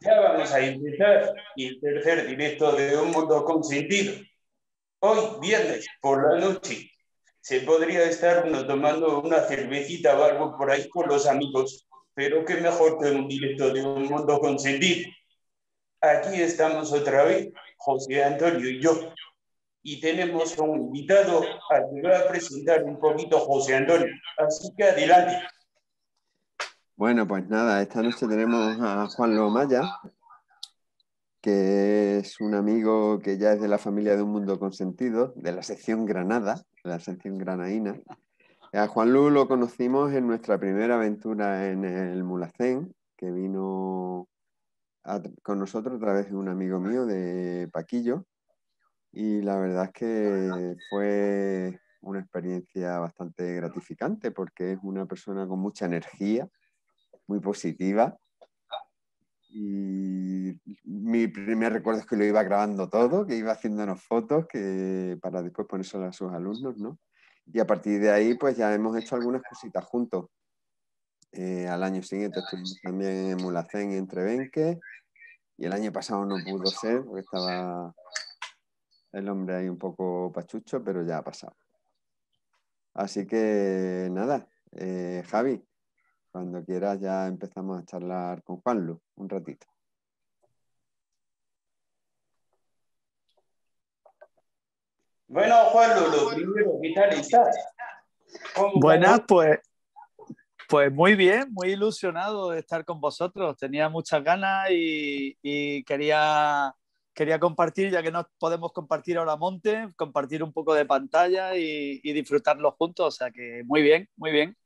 Ya vamos a empezar el tercer directo de Un Mundo Consentido. Hoy, viernes, por la noche, se podría estar uno tomando una cervecita o algo por ahí con los amigos, pero qué mejor que un directo de Un Mundo Consentido. Aquí estamos otra vez, José Antonio y yo, y tenemos un invitado al que va a presentar un poquito José Antonio. Así que adelante. Bueno, pues nada, esta noche tenemos a Juan Lomaya, que es un amigo que ya es de la familia de Un Mundo Consentido, de la sección Granada, de la sección granaína. A Juan Lu lo conocimos en nuestra primera aventura en el Mulacén, que vino con nosotros a través de un amigo mío de Paquillo, y la verdad es que fue una experiencia bastante gratificante porque es una persona con mucha energía, muy positiva. Y mi primer recuerdo es que lo iba grabando todo, que iba haciéndonos fotos que, para después ponerse a sus alumnos, ¿no? Y a partir de ahí, pues ya hemos hecho algunas cositas juntos. Eh, al año siguiente estuvimos también en Mulacén y Entrebenque. Y el año pasado no pudo ser porque estaba el hombre ahí un poco pachucho, pero ya ha pasado. Así que nada, eh, Javi, cuando quieras ya empezamos a charlar con Juanlu un ratito. Bueno, Juanlu, lo primero, ¿qué tal estás? Buenas, pues, pues muy bien, muy ilusionado de estar con vosotros. Tenía muchas ganas y quería quería compartir, ya que no podemos compartir ahora monte, compartir un poco de pantalla y, disfrutarlo juntos. O sea que muy bien, muy bien.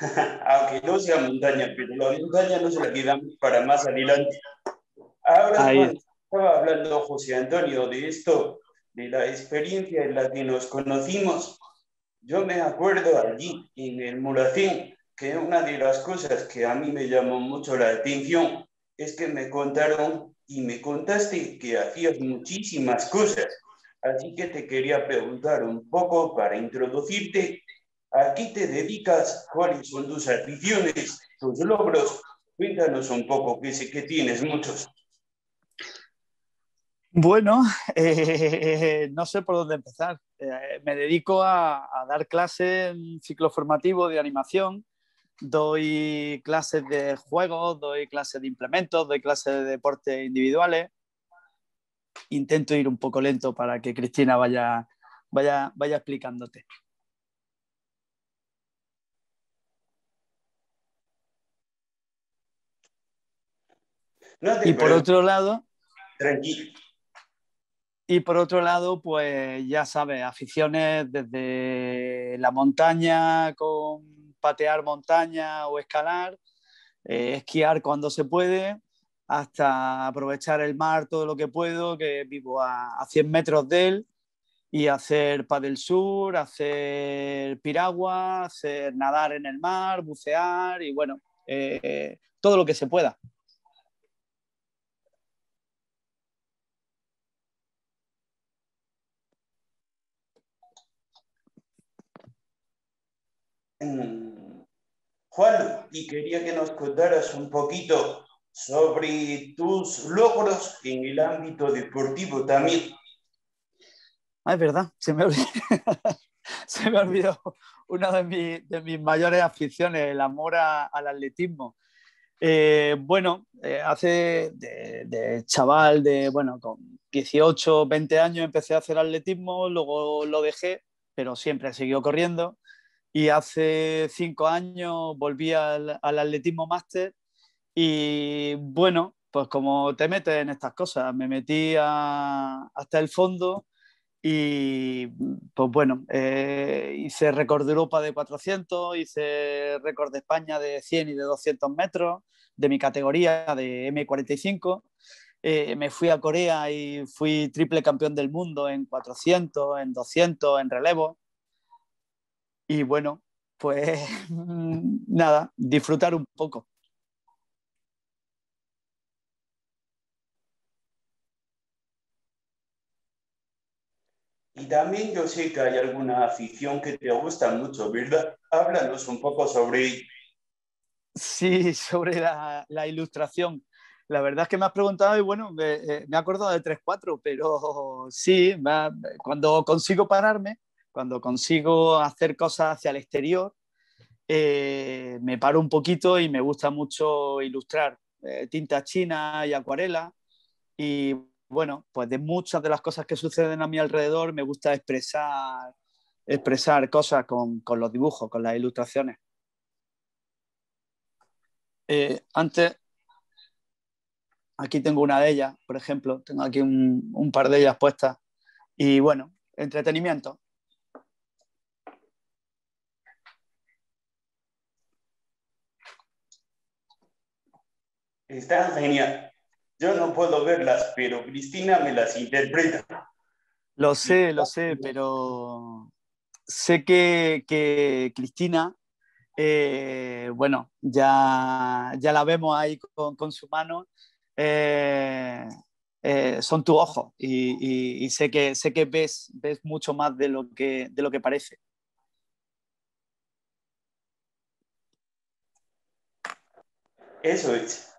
Aunque no sea montaña, pero la montaña no se la quedamos para más adelante. Ahora estaba hablando José Antonio de esto, de la experiencia en la que nos conocimos. Yo me acuerdo allí en el Muracín, que una de las cosas que a mí me llamó mucho la atención es que me contaron y me contaste que hacías muchísimas cosas. Así que te quería preguntar un poco para introducirte. ¿A qué te dedicas? ¿Cuáles son tus aficiones, tus logros? Cuéntanos un poco, que sé que tienes muchos. Bueno, eh, no sé por dónde empezar. Eh, me dedico a, a, dar clases en ciclo formativo de animación doy clases de juegos, doy clases de implementos, doy clases de deportes individuales. Intento ir un poco lento para que Cristina vaya, vaya, vaya explicándote. Y por otro lado... Tranquilo. Y por otro lado, pues ya sabes, aficiones desde la montaña con patear montaña o escalar, eh, esquiar cuando se puede, hasta aprovechar el mar todo lo que puedo, que vivo a, 100 metros de él, y hacer paddle sur, hacer piragua, hacer nadar en el mar, bucear y bueno, eh, todo lo que se pueda. Juan, y quería que nos contaras un poquito sobre tus logros en el ámbito deportivo también. Es verdad, se me olvidó, se me olvidó una de, mis mayores aficiones, el amor al atletismo. Eh, bueno, eh, hace de, de, chaval, de bueno, con 18, 20 años empecé a hacer atletismo, luego lo dejé, pero siempre he seguido corriendo y hace cinco años volví al, atletismo máster y bueno, pues como te metes en estas cosas, me metí hasta el fondo y pues bueno, eh, hice récord de Europa de 400, hice récord de España de 100 y de 200 metros, de mi categoría de M45. Eh, me fui a Corea y fui triple campeón del mundo en 400, en 200, en relevo. Y bueno, pues nada, disfrutar un poco. Y también yo sé que hay alguna afición que te gusta mucho, ¿verdad? Háblanos un poco sobre Sí, sobre la, ilustración. La verdad es que me has preguntado y bueno, me, eh, me he acordado de 3-4, pero sí, cuando consigo pararme, cuando consigo hacer cosas hacia el exterior, eh, me paro un poquito y me gusta mucho ilustrar eh, tinta china y acuarela. Y bueno, pues de muchas de las cosas que suceden a mi alrededor me gusta expresar, expresar cosas con, los dibujos, con las ilustraciones. Eh, antes, aquí tengo una de ellas, por ejemplo, tengo aquí un par de ellas puestas. Y bueno, entretenimiento. Está genial. Yo no puedo verlas, pero Cristina me las interpreta. Lo sé, lo sé, pero sé que, Cristina, eh, bueno, ya, ya la vemos ahí con, su mano, eh, eh, son tus ojos y, sé, que, sé que ves, ves mucho más de lo que, de lo que parece. Eso es.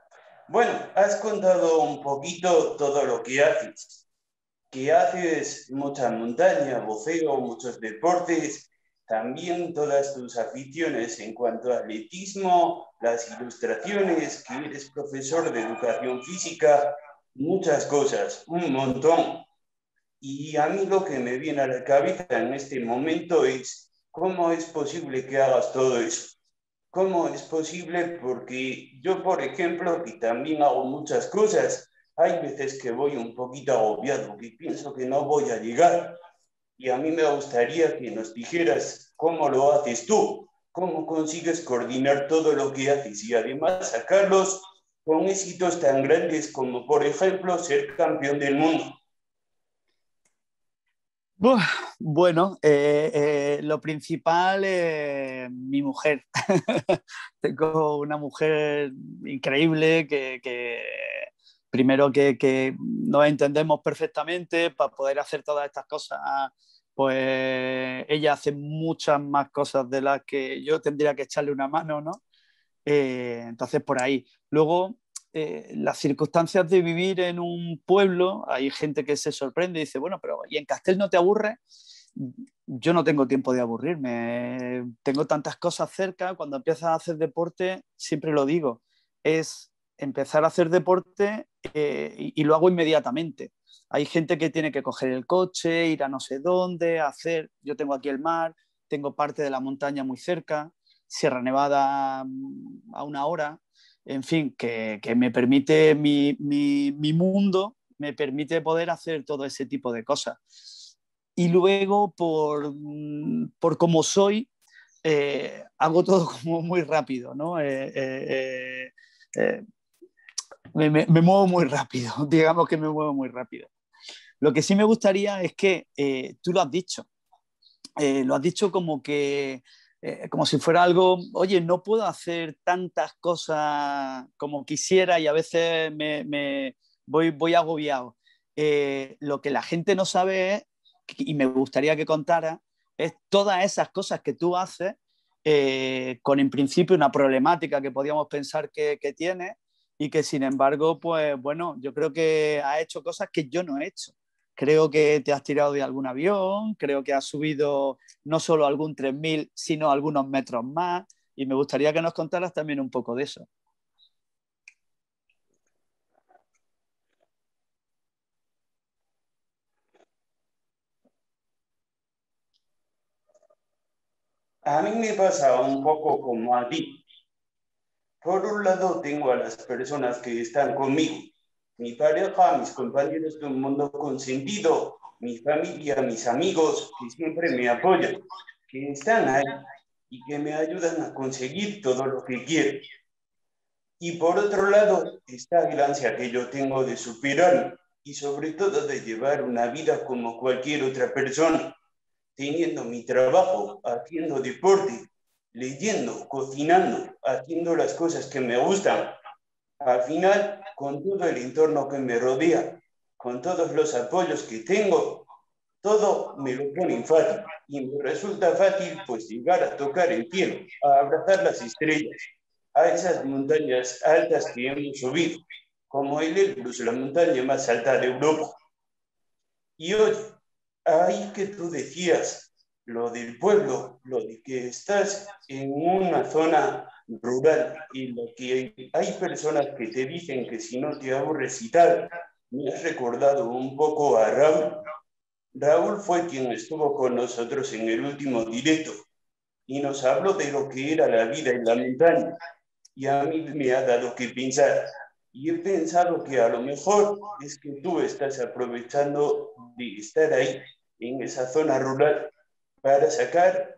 Bueno, has contado un poquito todo lo que haces. Que haces mucha montaña, boceo, muchos deportes, también todas tus aficiones en cuanto a atletismo, las ilustraciones, que eres profesor de educación física, muchas cosas, un montón. Y a mí lo que me viene a la cabeza en este momento es cómo es posible que hagas todo eso. ¿Cómo es posible? Porque yo, por ejemplo, que también hago muchas cosas, hay veces que voy un poquito agobiado, que pienso que no voy a llegar. Y a mí me gustaría que nos dijeras cómo lo haces tú, cómo consigues coordinar todo lo que haces y además sacarlos con éxitos tan grandes como, por ejemplo, ser campeón del mundo. Bueno, eh, eh, lo principal es mi mujer. Tengo una mujer increíble que, primero que, nos entendemos perfectamente para poder hacer todas estas cosas. Pues ella hace muchas más cosas de las que yo tendría que echarle una mano, ¿no? Eh, entonces, por ahí. Luego, eh, las circunstancias de vivir en un pueblo, hay gente que se sorprende y dice, bueno, pero ¿y en Castel no te aburre? Yo no tengo tiempo de aburrirme, tengo tantas cosas cerca, cuando empiezas a hacer deporte, siempre lo digo, es empezar a hacer deporte eh, y, lo hago inmediatamente. Hay gente que tiene que coger el coche, ir a no sé dónde, hacer, yo tengo aquí el mar, tengo parte de la montaña muy cerca, Sierra Nevada mm, a una hora, en fin, que, me permite mi, mundo, me permite poder hacer todo ese tipo de cosas. Y luego, por, por cómo soy, eh, hago todo como muy rápido, ¿no? Eh, eh, me, muevo muy rápido, digamos que me muevo muy rápido. Lo que sí me gustaría es que tú lo has dicho, lo has dicho como que como si fuera algo, oye, no puedo hacer tantas cosas como quisiera y a veces me, voy, voy agobiado. Lo que la gente no sabe es, y me gustaría que contara, es todas esas cosas que tú haces eh, con en principio una problemática que podíamos pensar que, que tiene y que sin embargo, pues bueno, yo creo que ha hecho cosas que yo no he hecho. Creo que te has tirado de algún avión, creo que has subido no solo algún 3000, sino algunos metros más. Y me gustaría que nos contaras también un poco de eso. A mí me pasa un poco como a ti. Por un lado tengo a las personas que están conmigo, mi pareja, mis compañeros de un mundo consentido, mi familia, mis amigos que siempre me apoyan, que están ahí y que me ayudan a conseguir todo lo que quiero. Y por otro lado está el ansia que yo tengo de superar y sobre todo de llevar una vida como cualquier otra persona, teniendo mi trabajo, haciendo deporte, leyendo, cocinando, haciendo las cosas que me gustan. Al final con todo el entorno que me rodea, con todos los apoyos que tengo, todo me lo pone fácil y me resulta fácil pues llegar a tocar el cielo, a abrazar las estrellas a esas montañas altas que hemos subido, como el Elbrus, la montaña más alta de Europa. Y hoy, ahí que tú decías, lo del pueblo, lo de que estás en una zona rural y lo que hay, personas que te dicen que si no te hago recitar, me has recordado un poco a Raúl. Raúl fue quien estuvo con nosotros en el último directo y nos habló de lo que era la vida en la montaña. Y a mí me ha dado que pensar. Y he pensado que a lo mejor es que tú estás aprovechando de estar ahí, en esa zona rural, para sacar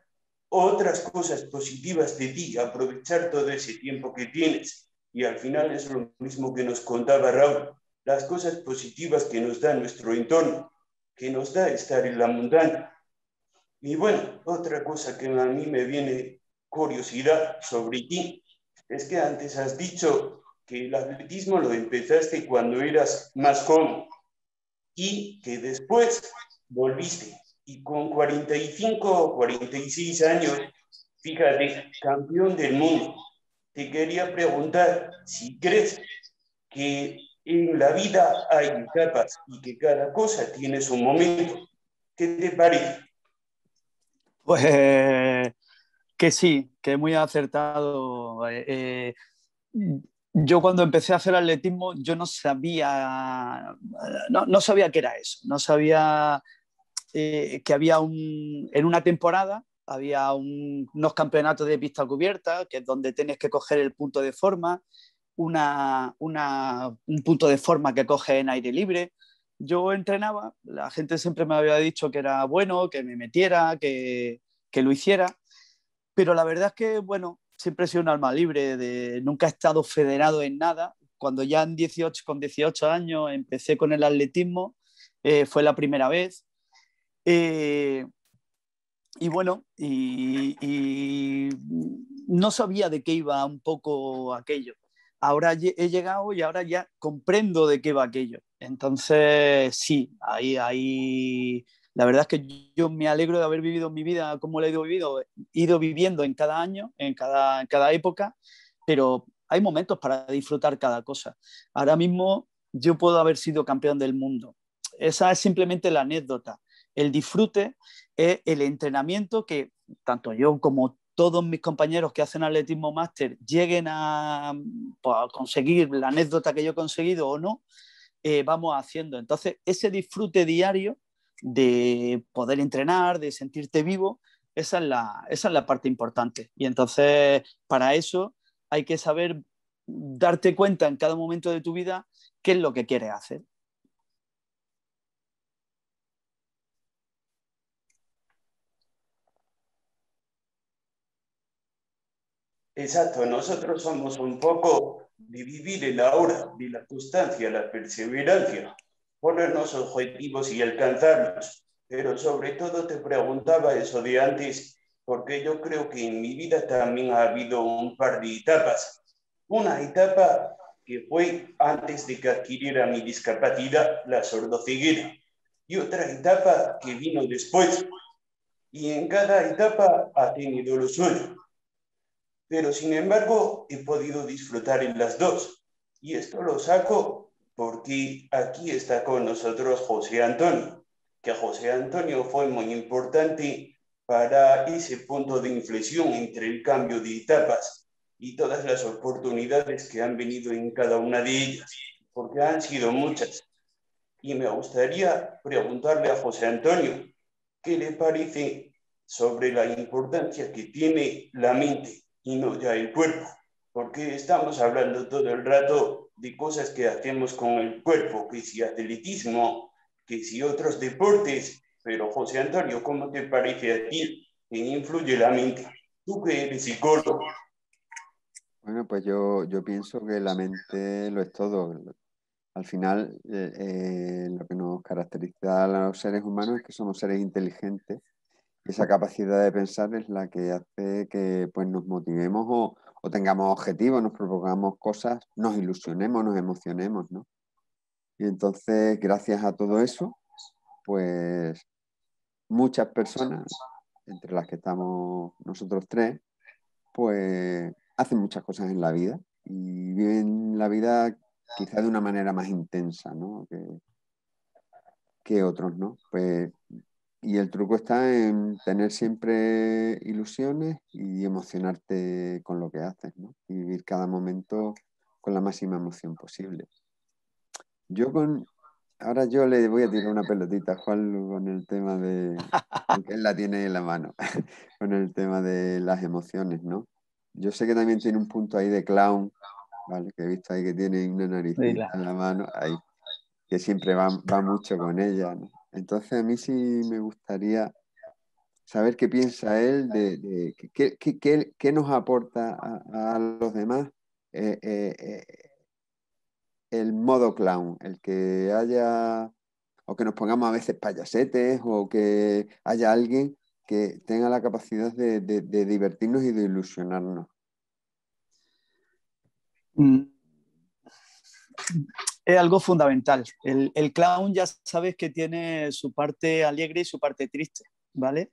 otras cosas positivas de ti, aprovechar todo ese tiempo que tienes. Y al final es lo mismo que nos contaba Raúl, las cosas positivas que nos da nuestro entorno, que nos da estar en la montaña. Y bueno, otra cosa que a mí me viene curiosidad sobre ti es que antes has dicho que el atletismo lo empezaste cuando eras más joven y que después volviste. Y con 45 o 46 años, fíjate, campeón del mundo. Te quería preguntar si crees que en la vida hay etapas y que cada cosa tiene su momento. ¿Qué te parece? Pues que sí, que muy acertado. Eh, eh, yo cuando empecé a hacer atletismo, yo no sabía, no, sabía qué era eso, no sabía eh, que había un, en una temporada había unos campeonatos de pista cubierta, que es donde tienes que coger el punto de forma, una, un punto de forma que coge en aire libre. Yo entrenaba, la gente siempre me había dicho que era bueno, que me metiera, que, que lo hiciera, pero la verdad es que, bueno, siempre he sido un alma libre, de, nunca he estado federado en nada. Cuando ya en 18, con 18 años empecé con el atletismo, eh, fue la primera vez. Eh, y bueno, y, no sabía de qué iba un poco aquello. Ahora he llegado y ahora ya comprendo de qué va aquello. Entonces, sí, ahí, ahí la verdad es que yo me alegro de haber vivido mi vida como la he ido, vivido, ido viviendo en cada año, en cada, en cada época, pero hay momentos para disfrutar cada cosa. Ahora mismo yo puedo haber sido campeón del mundo. Esa es simplemente la anécdota. El disfrute es el entrenamiento que tanto yo como todos mis compañeros que hacen atletismo máster lleguen a, pues, conseguir la anécdota que yo he conseguido o no, eh, vamos haciendo. Entonces, ese disfrute diario de poder entrenar, de sentirte vivo, esa es la, esa es la parte importante. Y entonces, para eso hay que saber darte cuenta en cada momento de tu vida qué es lo que quieres hacer. Exacto, nosotros somos un poco de vivir el ahora, de la constancia, la perseverancia ponernos objetivos y alcanzarlos. Pero sobre todo te preguntaba eso de antes, porque yo creo que en mi vida también ha habido un par de etapas. Una etapa que fue antes de que adquiriera mi discapacidad, la sordoceguera, y otra etapa que vino después. Y en cada etapa ha tenido lo suyo. Pero sin embargo, he podido disfrutar en las dos. Y esto lo saco porque aquí está con nosotros José Antonio, que José Antonio fue muy importante para ese punto de inflexión entre el cambio de etapas y todas las oportunidades que han venido en cada una de ellas, porque han sido muchas. Y me gustaría preguntarle a José Antonio, ¿qué le parece sobre la importancia que tiene la mente y no ya el cuerpo? Porque estamos hablando todo el rato de cosas que hacemos con el cuerpo, que si atletismo, que si otros deportes. Pero José Antonio, ¿cómo te parece a ti que influye la mente? Tú que eres psicólogo. Bueno, pues yo, yo pienso que la mente lo es todo. Al final, eh, eh, lo que nos caracteriza a los seres humanos es que somos seres inteligentes. Esa capacidad de pensar es la que hace que pues, nos motivemos o, o tengamos objetivos, nos propongamos cosas, nos ilusionemos, nos emocionemos, ¿no? Y entonces, gracias a todo eso, pues muchas personas, entre las que estamos nosotros tres, pues hacen muchas cosas en la vida y viven la vida quizá de una manera más intensa ¿no? que, que otros, ¿no? Pues, y el truco está en tener siempre ilusiones y emocionarte con lo que haces, ¿no? Y vivir cada momento con la máxima emoción posible. Yo con, ahora yo le voy a tirar una pelotita a Juan con el tema de, que él la tiene en la mano, con el tema de las emociones, ¿no? Yo sé que también tiene un punto ahí de clown, ¿vale? Que he visto ahí que tiene una nariz en la mano, ahí, que siempre va, mucho con ella, ¿no? Entonces a mí sí me gustaría saber qué piensa él de, qué, nos aporta a, los demás eh, eh, eh, el modo clown, el que haya, o que nos pongamos a veces payasetes, o que haya alguien que tenga la capacidad de, divertirnos y de ilusionarnos. Mm. Es algo fundamental. El, clown ya sabes que tiene su parte alegre y su parte triste, ¿vale?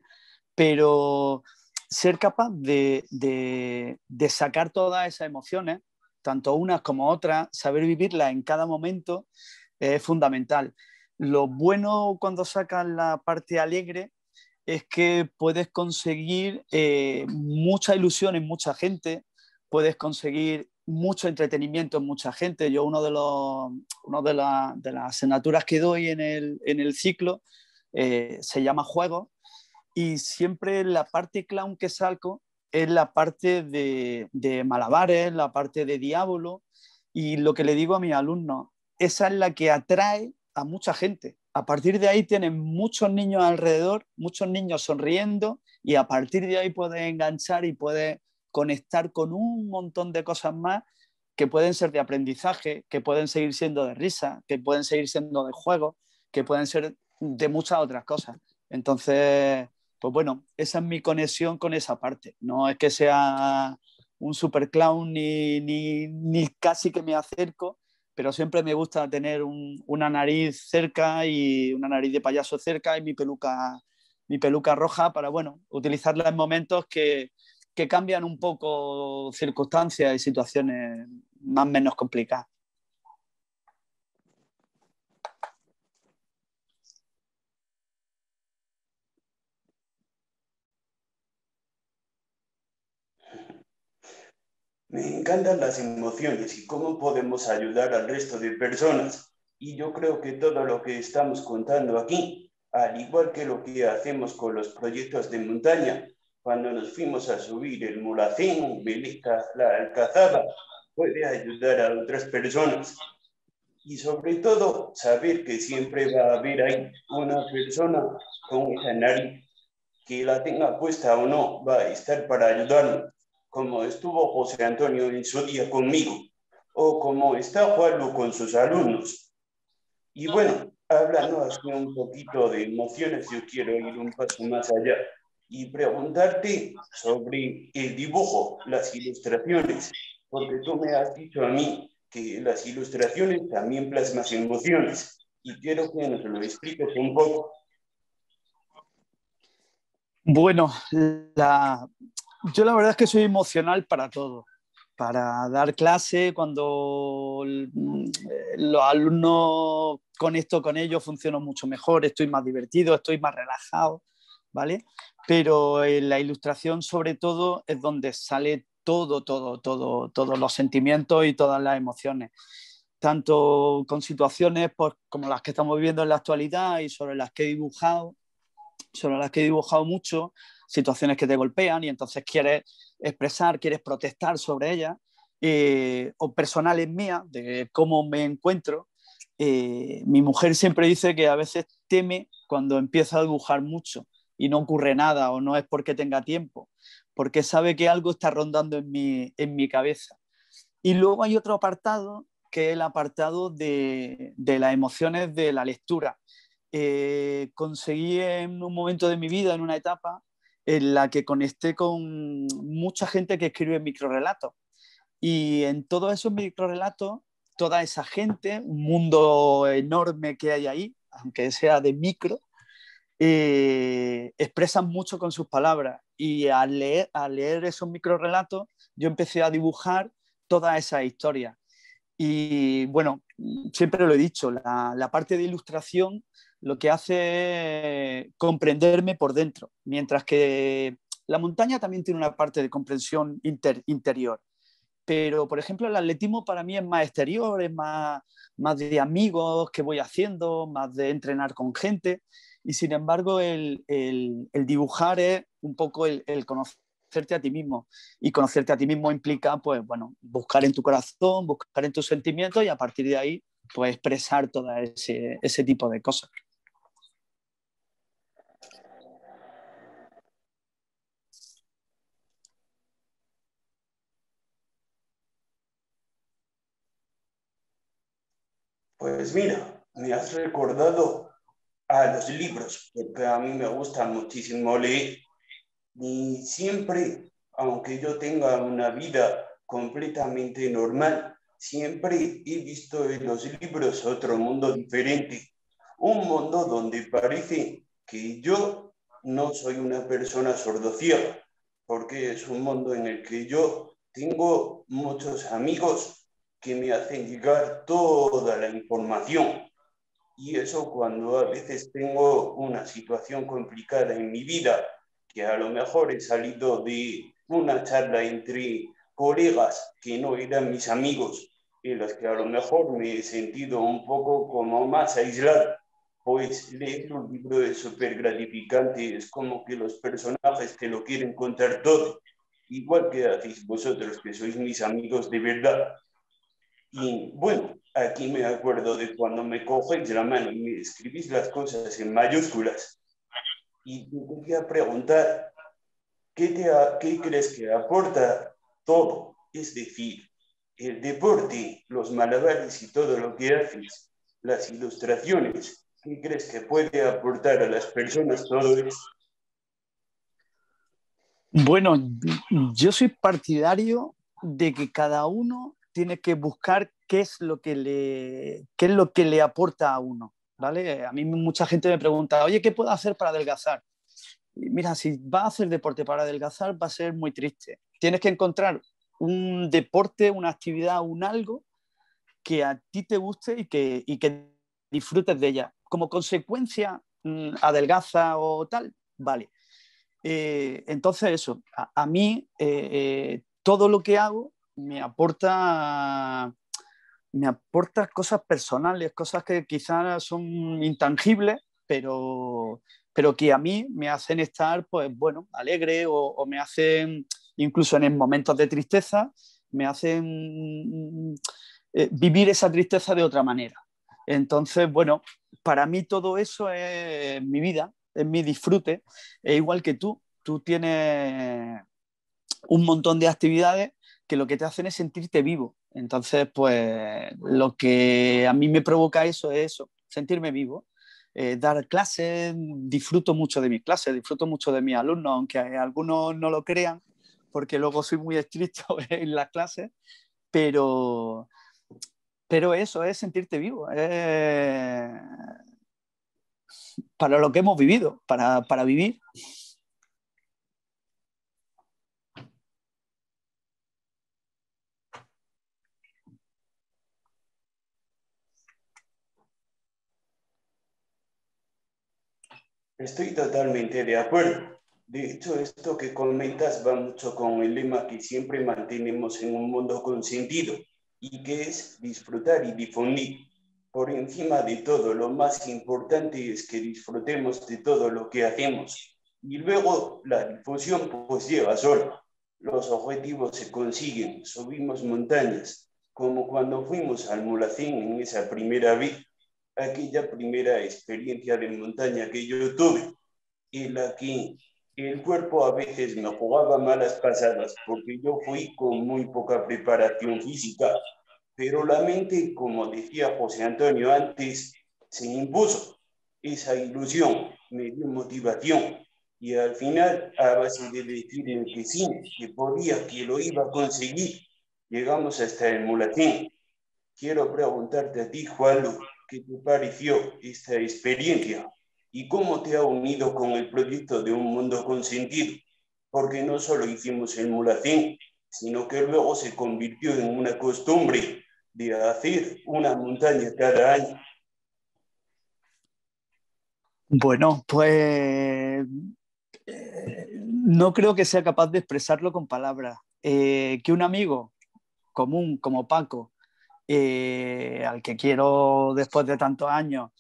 Pero ser capaz de, de sacar todas esas emociones, tanto unas como otras, saber vivirlas en cada momento, es fundamental. Lo bueno cuando sacas la parte alegre es que puedes conseguir eh, mucha ilusión en mucha gente, puedes conseguir mucho entretenimiento en mucha gente. Yo uno de, los, uno de, las asignaturas que doy en el, ciclo eh, se llama juego y siempre la parte clown que salgo es la parte de, de malabares, la parte de diablo y lo que le digo a mis alumnos, esa es la que atrae a mucha gente a partir de ahí tienen muchos niños alrededor, muchos niños sonriendo y a partir de ahí puedes enganchar y puedes conectar con un montón de cosas más que pueden ser de aprendizaje, que pueden seguir siendo de risa, que pueden seguir siendo de juego, que pueden ser de muchas otras cosas. Entonces, pues bueno, esa es mi conexión con esa parte. No es que sea un super clown ni, ni, ni casi que me acerco, pero siempre me gusta tener una nariz cerca y una nariz de payaso cerca y mi peluca, mi peluca roja para, bueno, utilizarla en momentos que, que cambian un poco circunstancias y situaciones más o menos complicadas. Me encantan las emociones y cómo podemos ayudar al resto de personas. Y yo creo que todo lo que estamos contando aquí, al igual que lo que hacemos con los proyectos de montaña, cuando nos fuimos a subir el Mulacén, la Alcazaba, puede ayudar a otras personas. Y sobre todo, saber que siempre va a haber ahí una persona con esa nariz, que la tenga puesta o no, va a estar para ayudarnos como estuvo José Antonio en su día conmigo, o como está Juanlu con sus alumnos. Y bueno, hablando así un poquito de emociones, yo quiero ir un paso más allá y preguntarte sobre el dibujo, las ilustraciones, porque tú me has dicho a mí que las ilustraciones también plasman emociones y quiero que nos lo expliques un poco. Bueno, yo la verdad es que soy emocional para todo. Para dar clase, cuando los alumnos conecto con ellos, funciono mucho mejor, estoy más divertido, estoy más relajado, ¿vale? Pero en la ilustración, sobre todo, es donde sale todo, todo, todo, todos los sentimientos y todas las emociones tanto con situaciones pues, como las que estamos viviendo en la actualidad y sobre las que he dibujado, sobre las que he dibujado mucho, situaciones que te golpean y entonces quieres expresar, quieres protestar sobre ellas, eh, o personales mías, de cómo me encuentro. Eh, mi mujer siempre dice que a veces teme cuando empieza a dibujar mucho y no ocurre nada o no es porque tenga tiempo, porque sabe que algo está rondando en mi, en mi cabeza. Y luego hay otro apartado que es el apartado de, de las emociones de la lectura. Eh, conseguí en un momento de mi vida, en una etapa, en la que conecté con mucha gente que escribe microrelatos. Y en todos esos microrelatos, toda esa gente, un mundo enorme que hay ahí, aunque sea de micro, eh, expresan mucho con sus palabras y al leer, al leer esos microrelatos yo empecé a dibujar toda esa historia. Y bueno, siempre lo he dicho, la, parte de ilustración lo que hace es comprenderme por dentro, mientras que la montaña también tiene una parte de comprensión interior. Pero, por ejemplo, el atletismo para mí es más exterior, es más, más de amigos que voy haciendo, más de entrenar con gente. Y sin embargo, el, el, dibujar es un poco el, conocerte a ti mismo. Y conocerte a ti mismo implica, pues, bueno, buscar en tu corazón, buscar en tus sentimientos y a partir de ahí, pues, expresar todo ese, ese tipo de cosas. Pues mira, me has recordado a los libros, porque a mí me gusta muchísimo leer. Y siempre, aunque yo tenga una vida completamente normal, siempre he visto en los libros otro mundo diferente. Un mundo donde parece que yo no soy una persona sordociega, porque es un mundo en el que yo tengo muchos amigos que me hacen llegar toda la información. Y eso cuando a veces tengo una situación complicada en mi vida, que a lo mejor he salido de una charla entre colegas que no eran mis amigos, en las que a lo mejor me he sentido un poco como más aislado, pues leer un libro es súper gratificante, es como que los personajes te lo quieren contar todo, igual que hacéis vosotros, que sois mis amigos de verdad. Y bueno, aquí me acuerdo de cuando me cogéis la mano y me escribís las cosas en mayúsculas. Y te quería preguntar, ¿qué, te ¿qué crees que aporta todo? Es decir, el deporte, los malabares y todo lo que haces, las ilustraciones, ¿qué crees que puede aportar a las personas todo esto? Bueno, yo soy partidario de que cada uno tiene que buscar qué es lo que le, qué es lo que le aporta a uno. ¿vale? A mí mucha gente me pregunta, oye, ¿qué puedo hacer para adelgazar? mira, si vas a hacer deporte para adelgazar va a ser muy triste. Tienes que encontrar un deporte, una actividad, un algo que a ti te guste y que, y que disfrutes de ella. Como consecuencia, mm, adelgaza o tal, vale. Eh, entonces eso, a, mí eh, eh, todo lo que hago me aporta, me aporta cosas personales, cosas que quizás son intangibles, pero, pero que a mí me hacen estar, pues bueno, alegre o, me hacen, incluso en momentos de tristeza, me hacen eh, vivir esa tristeza de otra manera. Entonces, bueno, para mí todo eso es mi vida, es mi disfrute, es igual que tú. Tú tienes un montón de actividades que lo que te hacen es sentirte vivo. Entonces, pues lo que a mí me provoca eso es eso, sentirme vivo. Eh, dar clases, disfruto mucho de mis clases, disfruto mucho de mis alumnos, aunque algunos no lo crean, porque luego soy muy estricto en las clases, pero, pero eso es sentirte vivo, para lo que hemos vivido, para, para vivir. Estoy totalmente de acuerdo. De hecho, esto que comentas va mucho con el lema que siempre mantenemos en un mundo con sentido y que es disfrutar y difundir. Por encima de todo, lo más importante es que disfrutemos de todo lo que hacemos. Y luego la difusión pues lleva solo. Los objetivos se consiguen, subimos montañas, como cuando fuimos al Mulacín en esa primera vez aquella primera experiencia de montaña que yo tuve, en la que el cuerpo a veces me jugaba malas pasadas porque yo fui con muy poca preparación física, pero la mente, como decía José Antonio antes, se impuso. Esa ilusión me dio motivación y al final, a base de decir que sí, que podía, que lo iba a conseguir, llegamos hasta el mulatín. Quiero preguntarte a ti, Juan, ¿Qué te pareció esta experiencia? y cómo te ha unido con el proyecto de Un Mundo con Sentido, porque no solo hicimos el mulacín, sino que luego se convirtió en una costumbre de hacer una montaña cada año. Bueno, pues eh, no creo que sea capaz de expresarlo con palabras. Eh, que un amigo común como Paco, eh, al que quiero después de tantos años,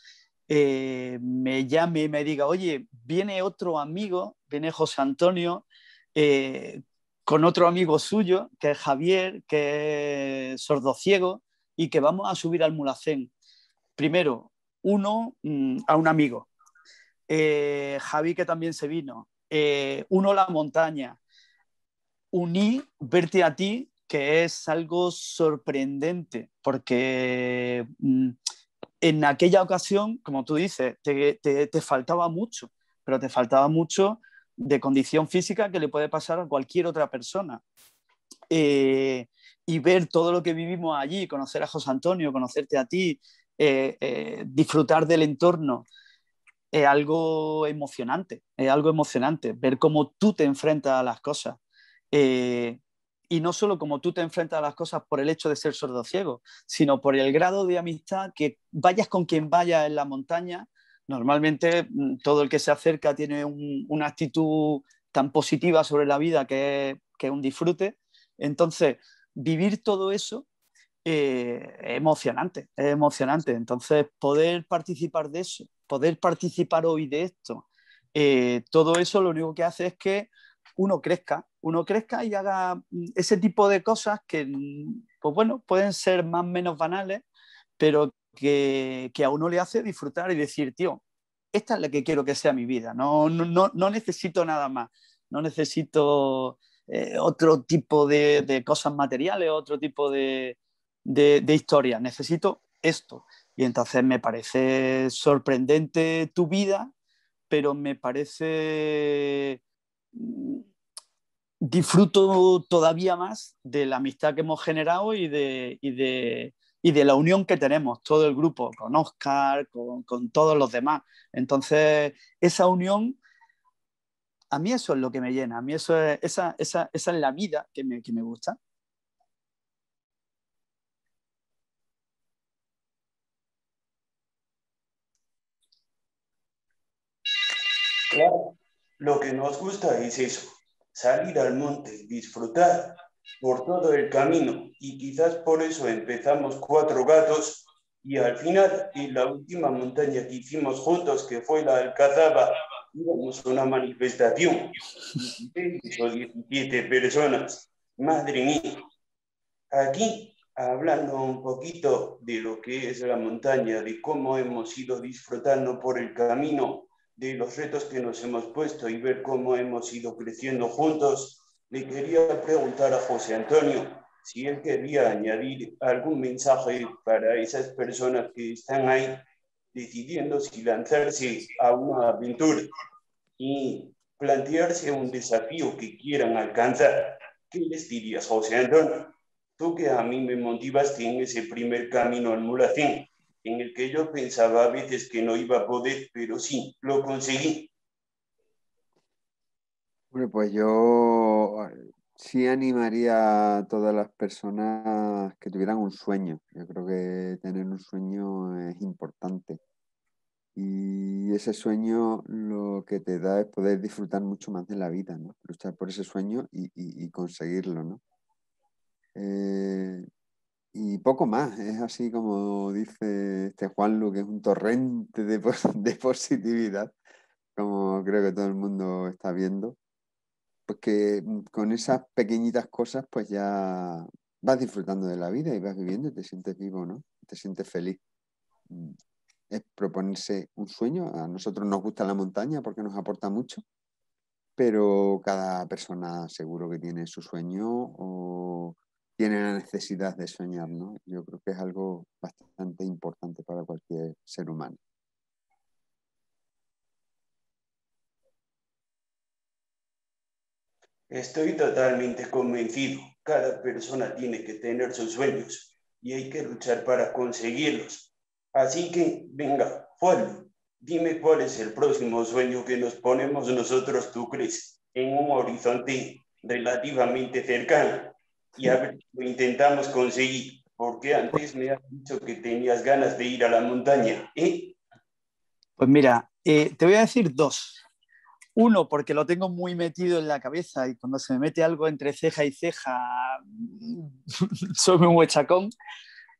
me llame y me diga, oye, viene otro amigo, viene José Antonio, con otro amigo suyo, que es Javier, que es sordociego, y que vamos a subir al Mulacén. Primero, uno mm, a un amigo, eh, Javi que también se vino, eh, uno la montaña, uní verte a ti, que es algo sorprendente, porque mm, en aquella ocasión, como tú dices, te, faltaba mucho, pero te faltaba mucho de condición física que le puede pasar a cualquier otra persona. Eh, y ver todo lo que vivimos allí, conocer a José Antonio, conocerte a ti, disfrutar del entorno, es algo emocionante, es algo emocionante, ver cómo tú te enfrentas a las cosas. Eh, y no solo como tú te enfrentas a las cosas por el hecho de ser sordo ciego, sino por el grado de amistad que vayas con quien vayas en la montaña. Normalmente mm, todo el que se acerca tiene una actitud tan positiva sobre la vida que es, un disfrute. Entonces, vivir todo eso eh, es emocionante, es emocionante. Entonces, poder participar de eso poder participar hoy de esto, eh, todo eso lo único que hace es que uno crezca, uno crezca y haga mm, ese tipo de cosas que, mm, pues bueno, pueden ser más o menos banales, pero que, a uno le hace disfrutar y decir, tío, esta es la que quiero que sea mi vida, no, no, necesito nada más, no necesito eh, otro tipo de, cosas materiales, otro tipo de, de, de historias, necesito esto. Y entonces me parece sorprendente tu vida, pero me parece... Disfruto todavía más de la amistad que hemos generado y de, de, la unión que tenemos, todo el grupo, con Oscar, con, todos los demás. Entonces, esa unión, a mí eso es lo que me llena, a mí eso es, esa, esa, esa es la vida que me, que me gusta. Claro, lo que nos gusta es eso, salir al monte, disfrutar por todo el camino. Y quizás por eso empezamos cuatro gatos y al final en la última montaña que hicimos juntos, que fue la Alcazaba, íbamos a una manifestación, 17 personas, madre mía. Aquí, hablando un poquito de lo que es la montaña, de cómo hemos ido disfrutando por el camino, de los retos que nos hemos puesto y ver cómo hemos ido creciendo juntos, le quería preguntar a José Antonio si él quería añadir algún mensaje para esas personas que están ahí decidiendo si lanzarse a una aventura y plantearse un desafío que quieran alcanzar. ¿Qué les dirías, José Antonio? Tú que a mí me motivaste en ese primer camino al Mulacín en el que yo pensaba a veces que no iba a poder, pero sí, lo conseguí. Bueno, pues yo eh, sí animaría a todas las personas que tuvieran un sueño. Yo creo que tener un sueño es importante. Y ese sueño lo que te da es poder disfrutar mucho más de la vida, ¿no? Luchar por ese sueño y, conseguirlo, ¿no? Eh, y poco más, es así como dice este Juanlu, que es un torrente de, de positividad, como creo que todo el mundo está viendo. Pues que mm, con esas pequeñitas cosas, pues ya vas disfrutando de la vida y vas viviendo y te sientes vivo, ¿no? Te sientes feliz. Mm, es proponerse un sueño. A nosotros nos gusta la montaña porque nos aporta mucho, pero cada persona seguro que tiene su sueño o tiene la necesidad de soñar, ¿no? Yo creo que es algo bastante importante para cualquier ser humano. Estoy totalmente convencido. Cada persona tiene que tener sus sueños y hay que luchar para conseguirlos. Así que, venga, Juan, dime cuál es el próximo sueño que nos ponemos nosotros, tú crees, en un horizonte relativamente cercano y a lo intentamos conseguir, porque antes me has dicho que tenías ganas de ir a la montaña. ¿eh? Pues mira, eh, te voy a decir dos. Uno, porque lo tengo muy metido en la cabeza y cuando se me mete algo entre ceja y ceja, soy muy huechacón.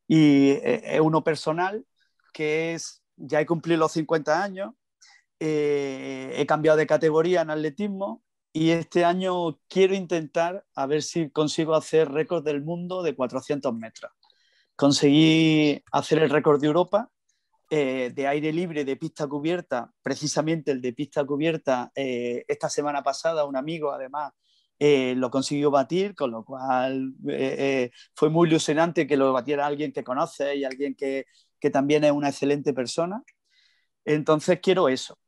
Y eh, uno personal, que es, ya he cumplido los 50 años, he cambiado de categoría en atletismo y este año quiero intentar a ver si consigo hacer récord del mundo de 400 metros. Conseguí hacer el récord de Europa eh, de aire libre de pista cubierta, precisamente el de pista cubierta, eh, esta semana pasada un amigo además eh, lo consiguió batir, con lo cual fue muy ilusionante que lo batiera alguien que conoce y alguien que, que también es una excelente persona. Entonces quiero eso.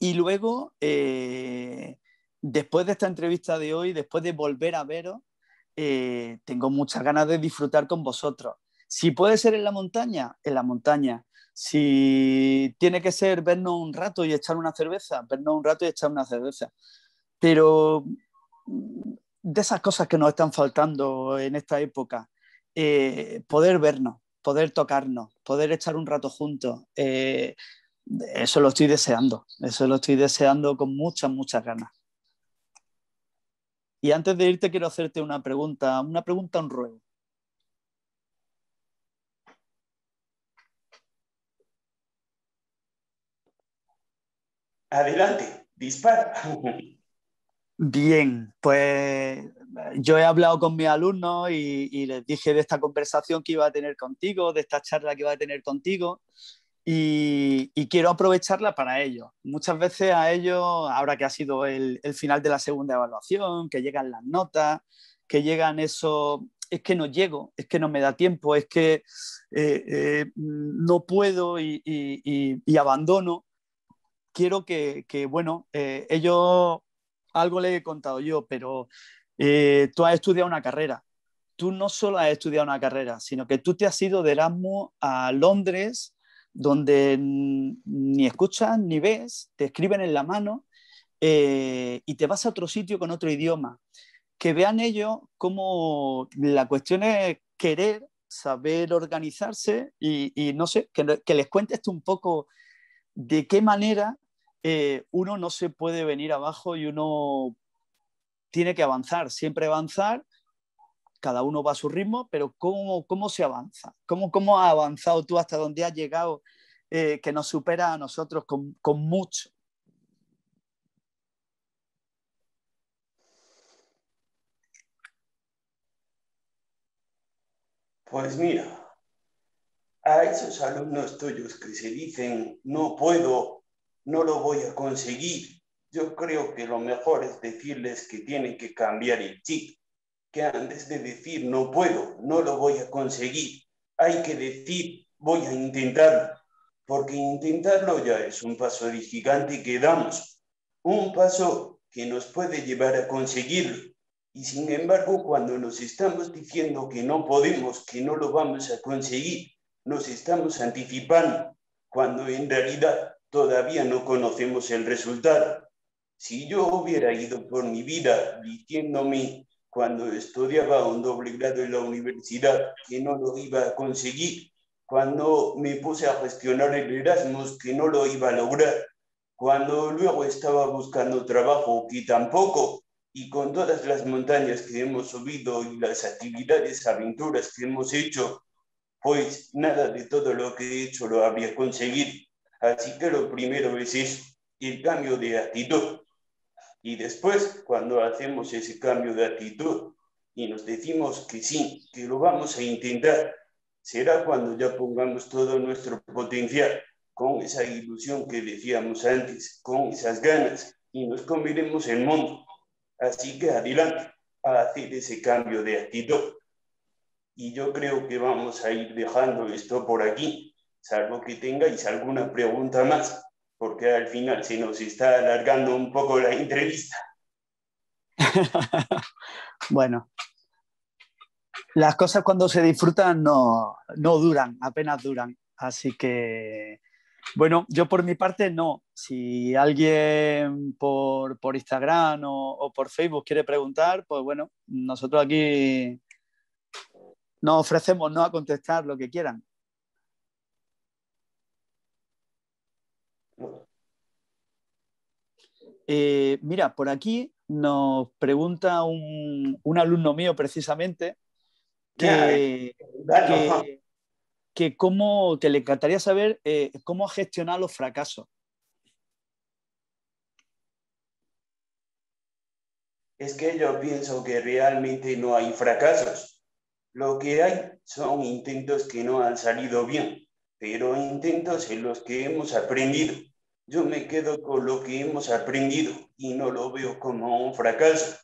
Y luego, después de esta entrevista de hoy, después de volver a veros, tengo muchas ganas de disfrutar con vosotros. Si puede ser en la montaña, en la montaña. Si tiene que ser vernos un rato y echar una cerveza, vernos un rato y echar una cerveza. Pero mm, de esas cosas que nos están faltando en esta época, eh, poder vernos, poder tocarnos, poder echar un rato juntos, eh, eso lo estoy deseando, eso lo estoy deseando con muchas, muchas ganas. Y antes de irte quiero hacerte una pregunta, una pregunta, un ruego. Adelante, dispara. Bien, pues yo he hablado con mis alumnos y, les dije de esta conversación que iba a tener contigo, de esta charla que iba a tener contigo y, quiero aprovecharla para ellos. Muchas veces a ellos, ahora que ha sido el, final de la segunda evaluación, que llegan las notas, que llegan eso, es que no llego, es que no me da tiempo, es que eh, eh, no puedo y abandono quiero que, bueno, eh, ellos, algo le he contado yo, pero eh, tú has estudiado una carrera. Tú no solo has estudiado una carrera, sino que tú te has ido de Erasmus a Londres, donde ni escuchas ni ves, te escriben en la mano eh, y te vas a otro sitio con otro idioma. Que vean ellos cómo la cuestión es querer, saber organizarse y, no sé, que, les cuentes tú un poco de qué manera eh, uno no se puede venir abajo y uno tiene que avanzar, siempre avanzar, cada uno va a su ritmo, pero ¿cómo, cómo se avanza? ¿Cómo, ¿Cómo has avanzado tú hasta donde has llegado eh, que nos supera a nosotros con, con mucho? Pues mira, a esos alumnos tuyos que se dicen no puedo no lo voy a conseguir. Yo creo que lo mejor es decirles que tienen que cambiar el chip, que antes de decir no puedo, no lo voy a conseguir, hay que decir voy a intentarlo, porque intentarlo ya es un paso de gigante que damos, un paso que nos puede llevar a conseguirlo. Y sin embargo, cuando nos estamos diciendo que no podemos, que no lo vamos a conseguir, nos estamos anticipando, cuando en realidad todavía no conocemos el resultado. Si yo hubiera ido por mi vida diciéndome cuando estudiaba un doble grado en la universidad que no lo iba a conseguir, cuando me puse a gestionar el Erasmus que no lo iba a lograr, cuando luego estaba buscando trabajo que tampoco, y con todas las montañas que hemos subido y las actividades, aventuras que hemos hecho, pues nada de todo lo que he hecho lo habría conseguido. Así que lo primero es eso, el cambio de actitud. Y después, cuando hacemos ese cambio de actitud y nos decimos que sí, que lo vamos a intentar, será cuando ya pongamos todo nuestro potencial con esa ilusión que decíamos antes, con esas ganas, y nos comeremos el mundo. Así que adelante a hacer ese cambio de actitud. Y yo creo que vamos a ir dejando esto por aquí salvo que tengáis alguna pregunta más, porque al final se nos está alargando un poco la entrevista. bueno, las cosas cuando se disfrutan no, no duran, apenas duran. Así que Bueno, yo por mi parte no. Si alguien por, Instagram o, por Facebook quiere preguntar, pues bueno, nosotros aquí nos ofrecemos no a contestar lo que quieran. Eh, mira, por aquí nos pregunta un, alumno mío precisamente que, que, cómo, que le encantaría saber eh, cómo gestionar los fracasos. Es que yo pienso que realmente no hay fracasos. Lo que hay son intentos que no han salido bien, pero intentos en los que hemos aprendido. Yo me quedo con lo que hemos aprendido y no lo veo como un fracaso.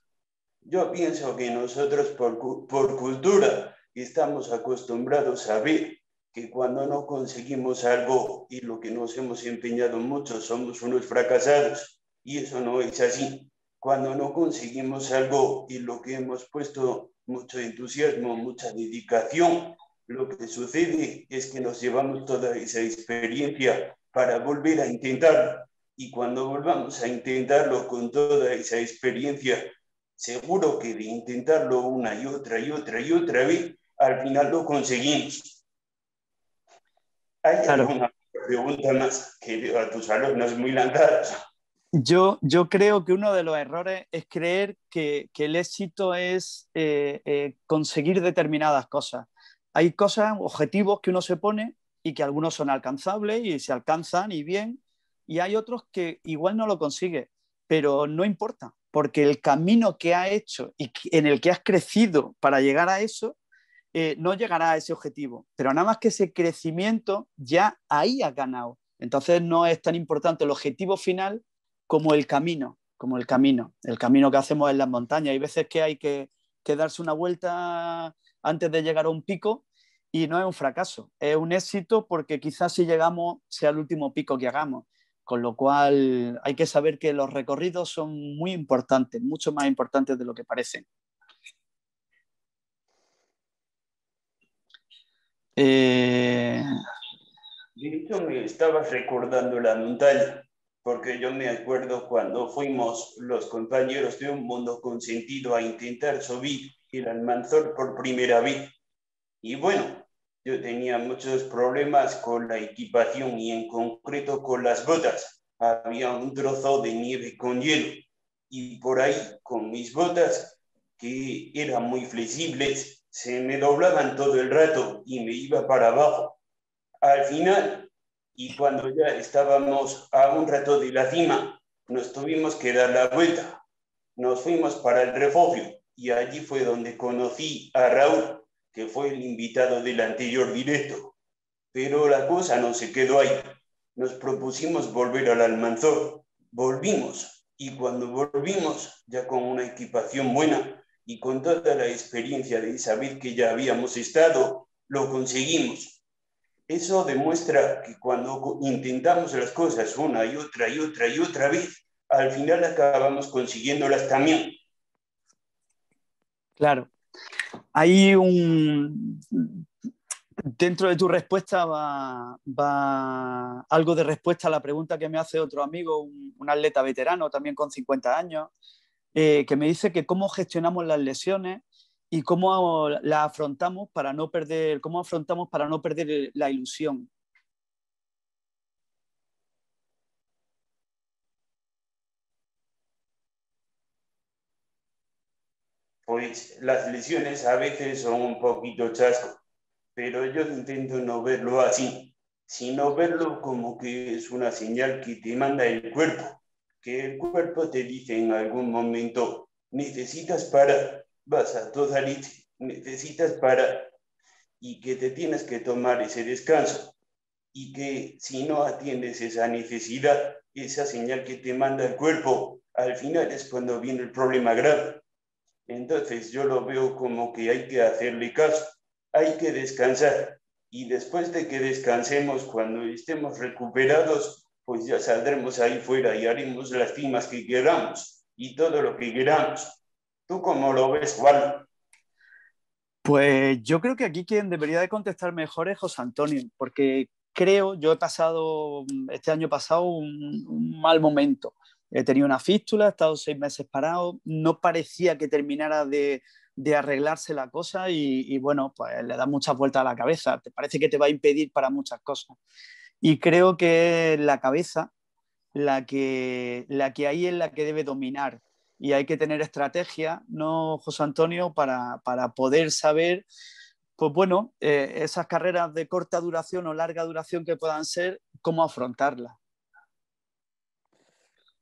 Yo pienso que nosotros por, por cultura estamos acostumbrados a ver que cuando no conseguimos algo y lo que nos hemos empeñado mucho somos unos fracasados y eso no es así. Cuando no conseguimos algo y lo que hemos puesto mucho entusiasmo, mucha dedicación, lo que sucede es que nos llevamos toda esa experiencia para volver a intentarlo. Y cuando volvamos a intentarlo con toda esa experiencia, seguro que de intentarlo una y otra y otra y otra vez, al final lo conseguimos. ¿Hay alguna pregunta más que a tus alumnos muy lanzados? Yo, yo creo que uno de los errores es creer que, que el éxito es eh, eh, conseguir determinadas cosas. Hay cosas, objetivos que uno se pone y que algunos son alcanzables y se alcanzan y bien, y hay otros que igual no lo consigue, pero no importa, porque el camino que ha hecho y en el que has crecido para llegar a eso, eh, no llegará a ese objetivo, pero nada más que ese crecimiento ya ahí ha ganado. Entonces no es tan importante el objetivo final como el camino, como el camino, el camino que hacemos en las montañas. Hay veces que hay que, que darse una vuelta antes de llegar a un pico y no es un fracaso, es un éxito porque quizás si llegamos sea el último pico que hagamos. Con lo cual hay que saber que los recorridos son muy importantes, mucho más importantes de lo que parecen. Eh... Hecho, me estabas recordando la montaña, porque yo me acuerdo cuando fuimos los compañeros de Un Mundo Consentido a intentar subir el Almanzor por primera vez. Y bueno, yo tenía muchos problemas con la equipación y en concreto con las botas. Había un trozo de nieve con hielo y por ahí con mis botas, que eran muy flexibles, se me doblaban todo el rato y me iba para abajo. Al final, y cuando ya estábamos a un rato de la cima, nos tuvimos que dar la vuelta. Nos fuimos para el refugio y allí fue donde conocí a Raúl, que fue el invitado del anterior directo. Pero la cosa no se quedó ahí. Nos propusimos volver al Almanzor. Volvimos. Y cuando volvimos, ya con una equipación buena y con toda la experiencia de esa vez que ya habíamos estado, lo conseguimos. Eso demuestra que cuando intentamos las cosas una y otra y otra y otra vez, al final acabamos consiguiéndolas también. Claro, hay un... Dentro de tu respuesta va, algo de respuesta a la pregunta que me hace otro amigo, un, atleta veterano también con 50 años, eh, que me dice que cómo gestionamos las lesiones y cómo las afrontamos para no perder, cómo afrontamos para no perder la ilusión. Pues las lesiones a veces son un poquito chasco, pero yo intento no verlo así, sino verlo como que es una señal que te manda el cuerpo, que el cuerpo te dice en algún momento, necesitas parar, vas a toda leche, necesitas parar, y que te tienes que tomar ese descanso, y que si no atiendes esa necesidad, esa señal que te manda el cuerpo, al final es cuando viene el problema grave entonces yo lo veo como que hay que hacerle caso, hay que descansar y después de que descansemos, cuando estemos recuperados, pues ya saldremos ahí fuera y haremos las cimas que queramos y todo lo que queramos. ¿Tú cómo lo ves, Juan? Pues yo creo que aquí quien debería de contestar mejor es José Antonio, porque creo, yo he pasado, este año pasado, un, mal momento. He tenido una fístula, he estado seis meses parado, no parecía que terminara de, arreglarse la cosa y, bueno, pues le da muchas vueltas a la cabeza, te parece que te va a impedir para muchas cosas. Y creo que la cabeza la que, la que ahí es la que debe dominar y hay que tener estrategia, ¿no, José Antonio? Para, para poder saber pues bueno, eh, esas carreras de corta duración o larga duración que puedan ser, cómo afrontarlas.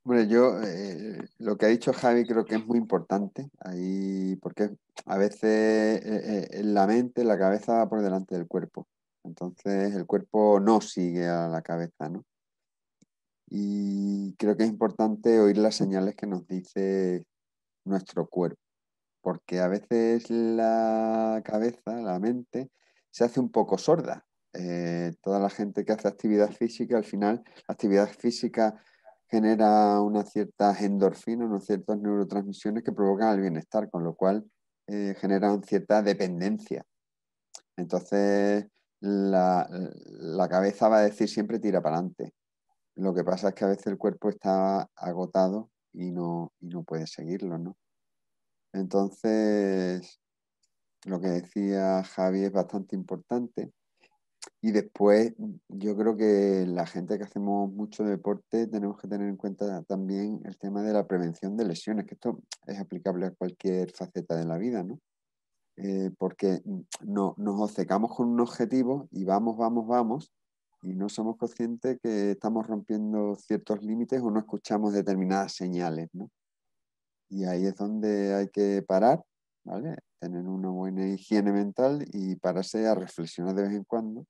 Bueno, yo eh, lo que ha dicho Javi creo que es muy importante, ahí, porque a veces eh, la mente, la cabeza va por delante del cuerpo. Entonces el cuerpo no sigue a la cabeza, ¿no? Y creo que es importante oír las señales que nos dice nuestro cuerpo porque a veces la cabeza, la mente, se hace un poco sorda. Eh, toda la gente que hace actividad física, al final, actividad física genera una cierta endorfina, unas ciertas neurotransmisiones que provocan el bienestar, con lo cual eh, generan cierta dependencia. Entonces, la, la, cabeza va a decir siempre tira para adelante. Lo que pasa es que a veces el cuerpo está agotado y no, y no puede seguirlo, ¿no? Entonces, lo que decía Javi es bastante importante. Y después, yo creo que la gente que hacemos mucho deporte tenemos que tener en cuenta también el tema de la prevención de lesiones, que esto es aplicable a cualquier faceta de la vida, ¿no? Eh, porque no, nos obcecamos con un objetivo y vamos, vamos, vamos, y no somos conscientes que estamos rompiendo ciertos límites o no escuchamos determinadas señales, ¿no? Y ahí es donde hay que parar, ¿vale? Tener una buena higiene mental y pararse a reflexionar de vez en cuando,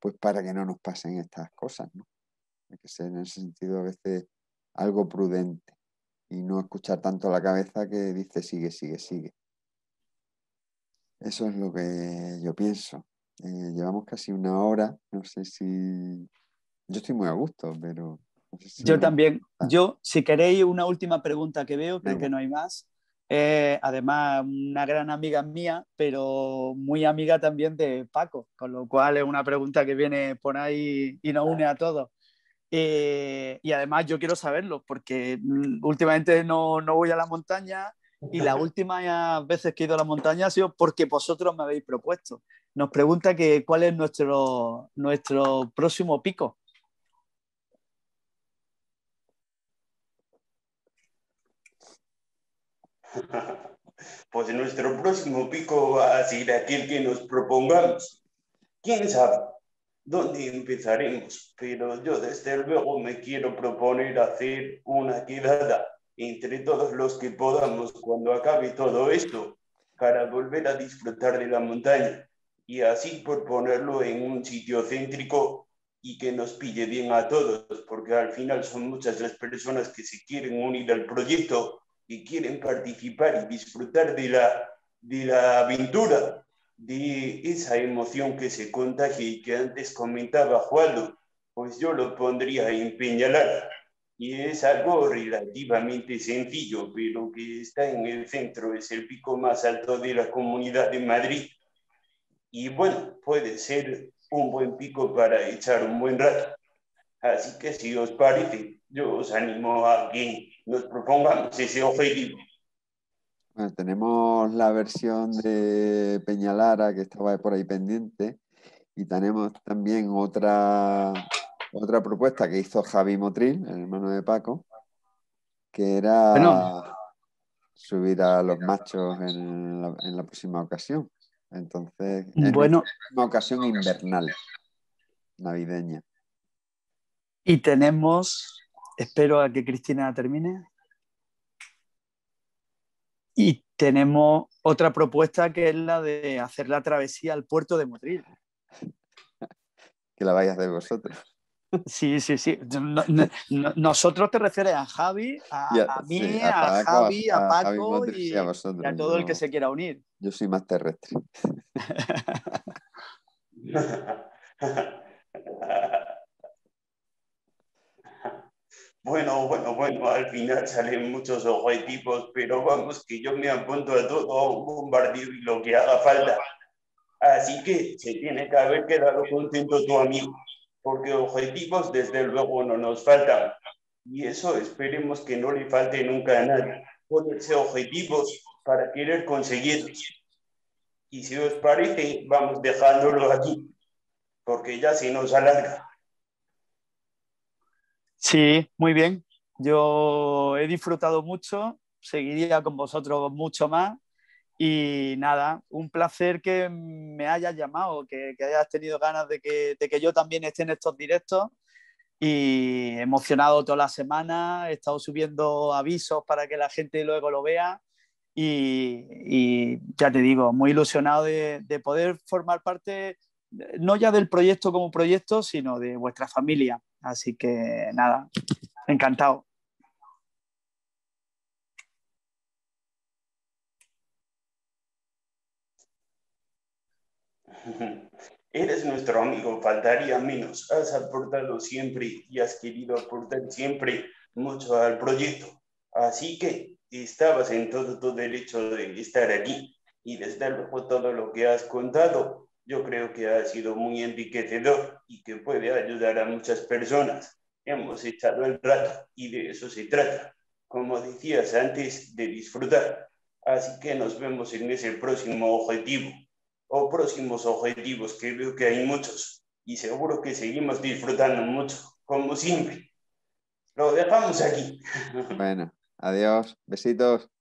pues para que no nos pasen estas cosas, ¿no? Hay que ser en ese sentido a veces algo prudente y no escuchar tanto la cabeza que dice sigue, sigue, sigue. Eso es lo que yo pienso. Eh, llevamos casi una hora, no sé si... Yo estoy muy a gusto, pero yo también. Yo, si queréis, una última pregunta que veo, creo que no hay más. Además, una gran amiga mía, pero muy amiga también de Paco, con lo cual es una pregunta que viene por ahí y nos une a todos. Eh, y además yo quiero saberlo, porque mm, últimamente no, no voy a la montaña y las últimas veces que he ido a la montaña ha sido porque vosotros me habéis propuesto. Nos pregunta que cuál es nuestro, nuestro próximo pico. Pues nuestro próximo pico va a ser aquel que nos propongamos. ¿Quién sabe dónde empezaremos? Pero yo desde luego me quiero proponer hacer una quedada entre todos los que podamos cuando acabe todo esto para volver a disfrutar de la montaña y así por ponerlo en un sitio céntrico y que nos pille bien a todos, porque al final son muchas las personas que se quieren unir al proyecto que quieren participar y disfrutar de la, de la aventura, de esa emoción que se contagia y que antes comentaba Juan, pues yo lo pondría en Peñalar. Y es algo relativamente sencillo, pero que está en el centro, es el pico más alto de la comunidad de Madrid. Y bueno, puede ser un buen pico para echar un buen rato. Así que si os parece, yo os animo a que nos propongamos ese objetivo. Bueno, tenemos la versión de Peñalara que estaba por ahí pendiente y tenemos también otra, otra propuesta que hizo Javi Motril, el hermano de Paco, que era subir a los machos en la, próxima ocasión. Entonces, en bueno, una ocasión invernal, navideña. Y tenemos Espero a que Cristina termine. Y tenemos otra propuesta que es la de hacer la travesía al puerto de Motril. Que la vayas de vosotros. Sí, sí, sí. nosotros te refieres a Javi, a, mí, a, Javi, a, Paco y, a, todo el que se quiera unir. Yo soy más terrestre. Bueno, bueno, bueno, al final salen muchos objetivos, pero vamos, que yo me apunto a todo, un bombardeo y lo que haga falta. Así que se tiene que haber quedado contento tu amigo, porque objetivos desde luego no nos faltan. Y eso esperemos que no le falte nunca a nadie. Ponerse objetivos para querer conseguirlos. Y si os parece, vamos dejándolo aquí, porque ya se nos alarga. Sí, muy bien. Yo he disfrutado mucho, seguiría con vosotros mucho más y nada, un placer que me hayas llamado, que, hayas tenido ganas de que, de que, yo también esté en estos directos. Y emocionado toda la semana, he estado subiendo avisos para que la gente luego lo vea. Y, y ya te digo, muy ilusionado de, de, poder formar parte, no ya del proyecto como proyecto, sino de vuestra familia. Así que nada, encantado. Eres nuestro amigo, faltaría menos. Has aportado siempre y has querido aportar siempre mucho al proyecto. Así que estabas en todo tu derecho de estar aquí. Y desde luego todo lo que has contado, yo creo que ha sido muy enriquecedor y que puede ayudar a muchas personas. Hemos echado el rato y de eso se trata. Como decías antes, de disfrutar. Así que nos vemos en ese próximo objetivo o próximos objetivos, que veo que hay muchos y seguro que seguimos disfrutando mucho, como siempre. Lo dejamos aquí. Bueno, adiós, besitos.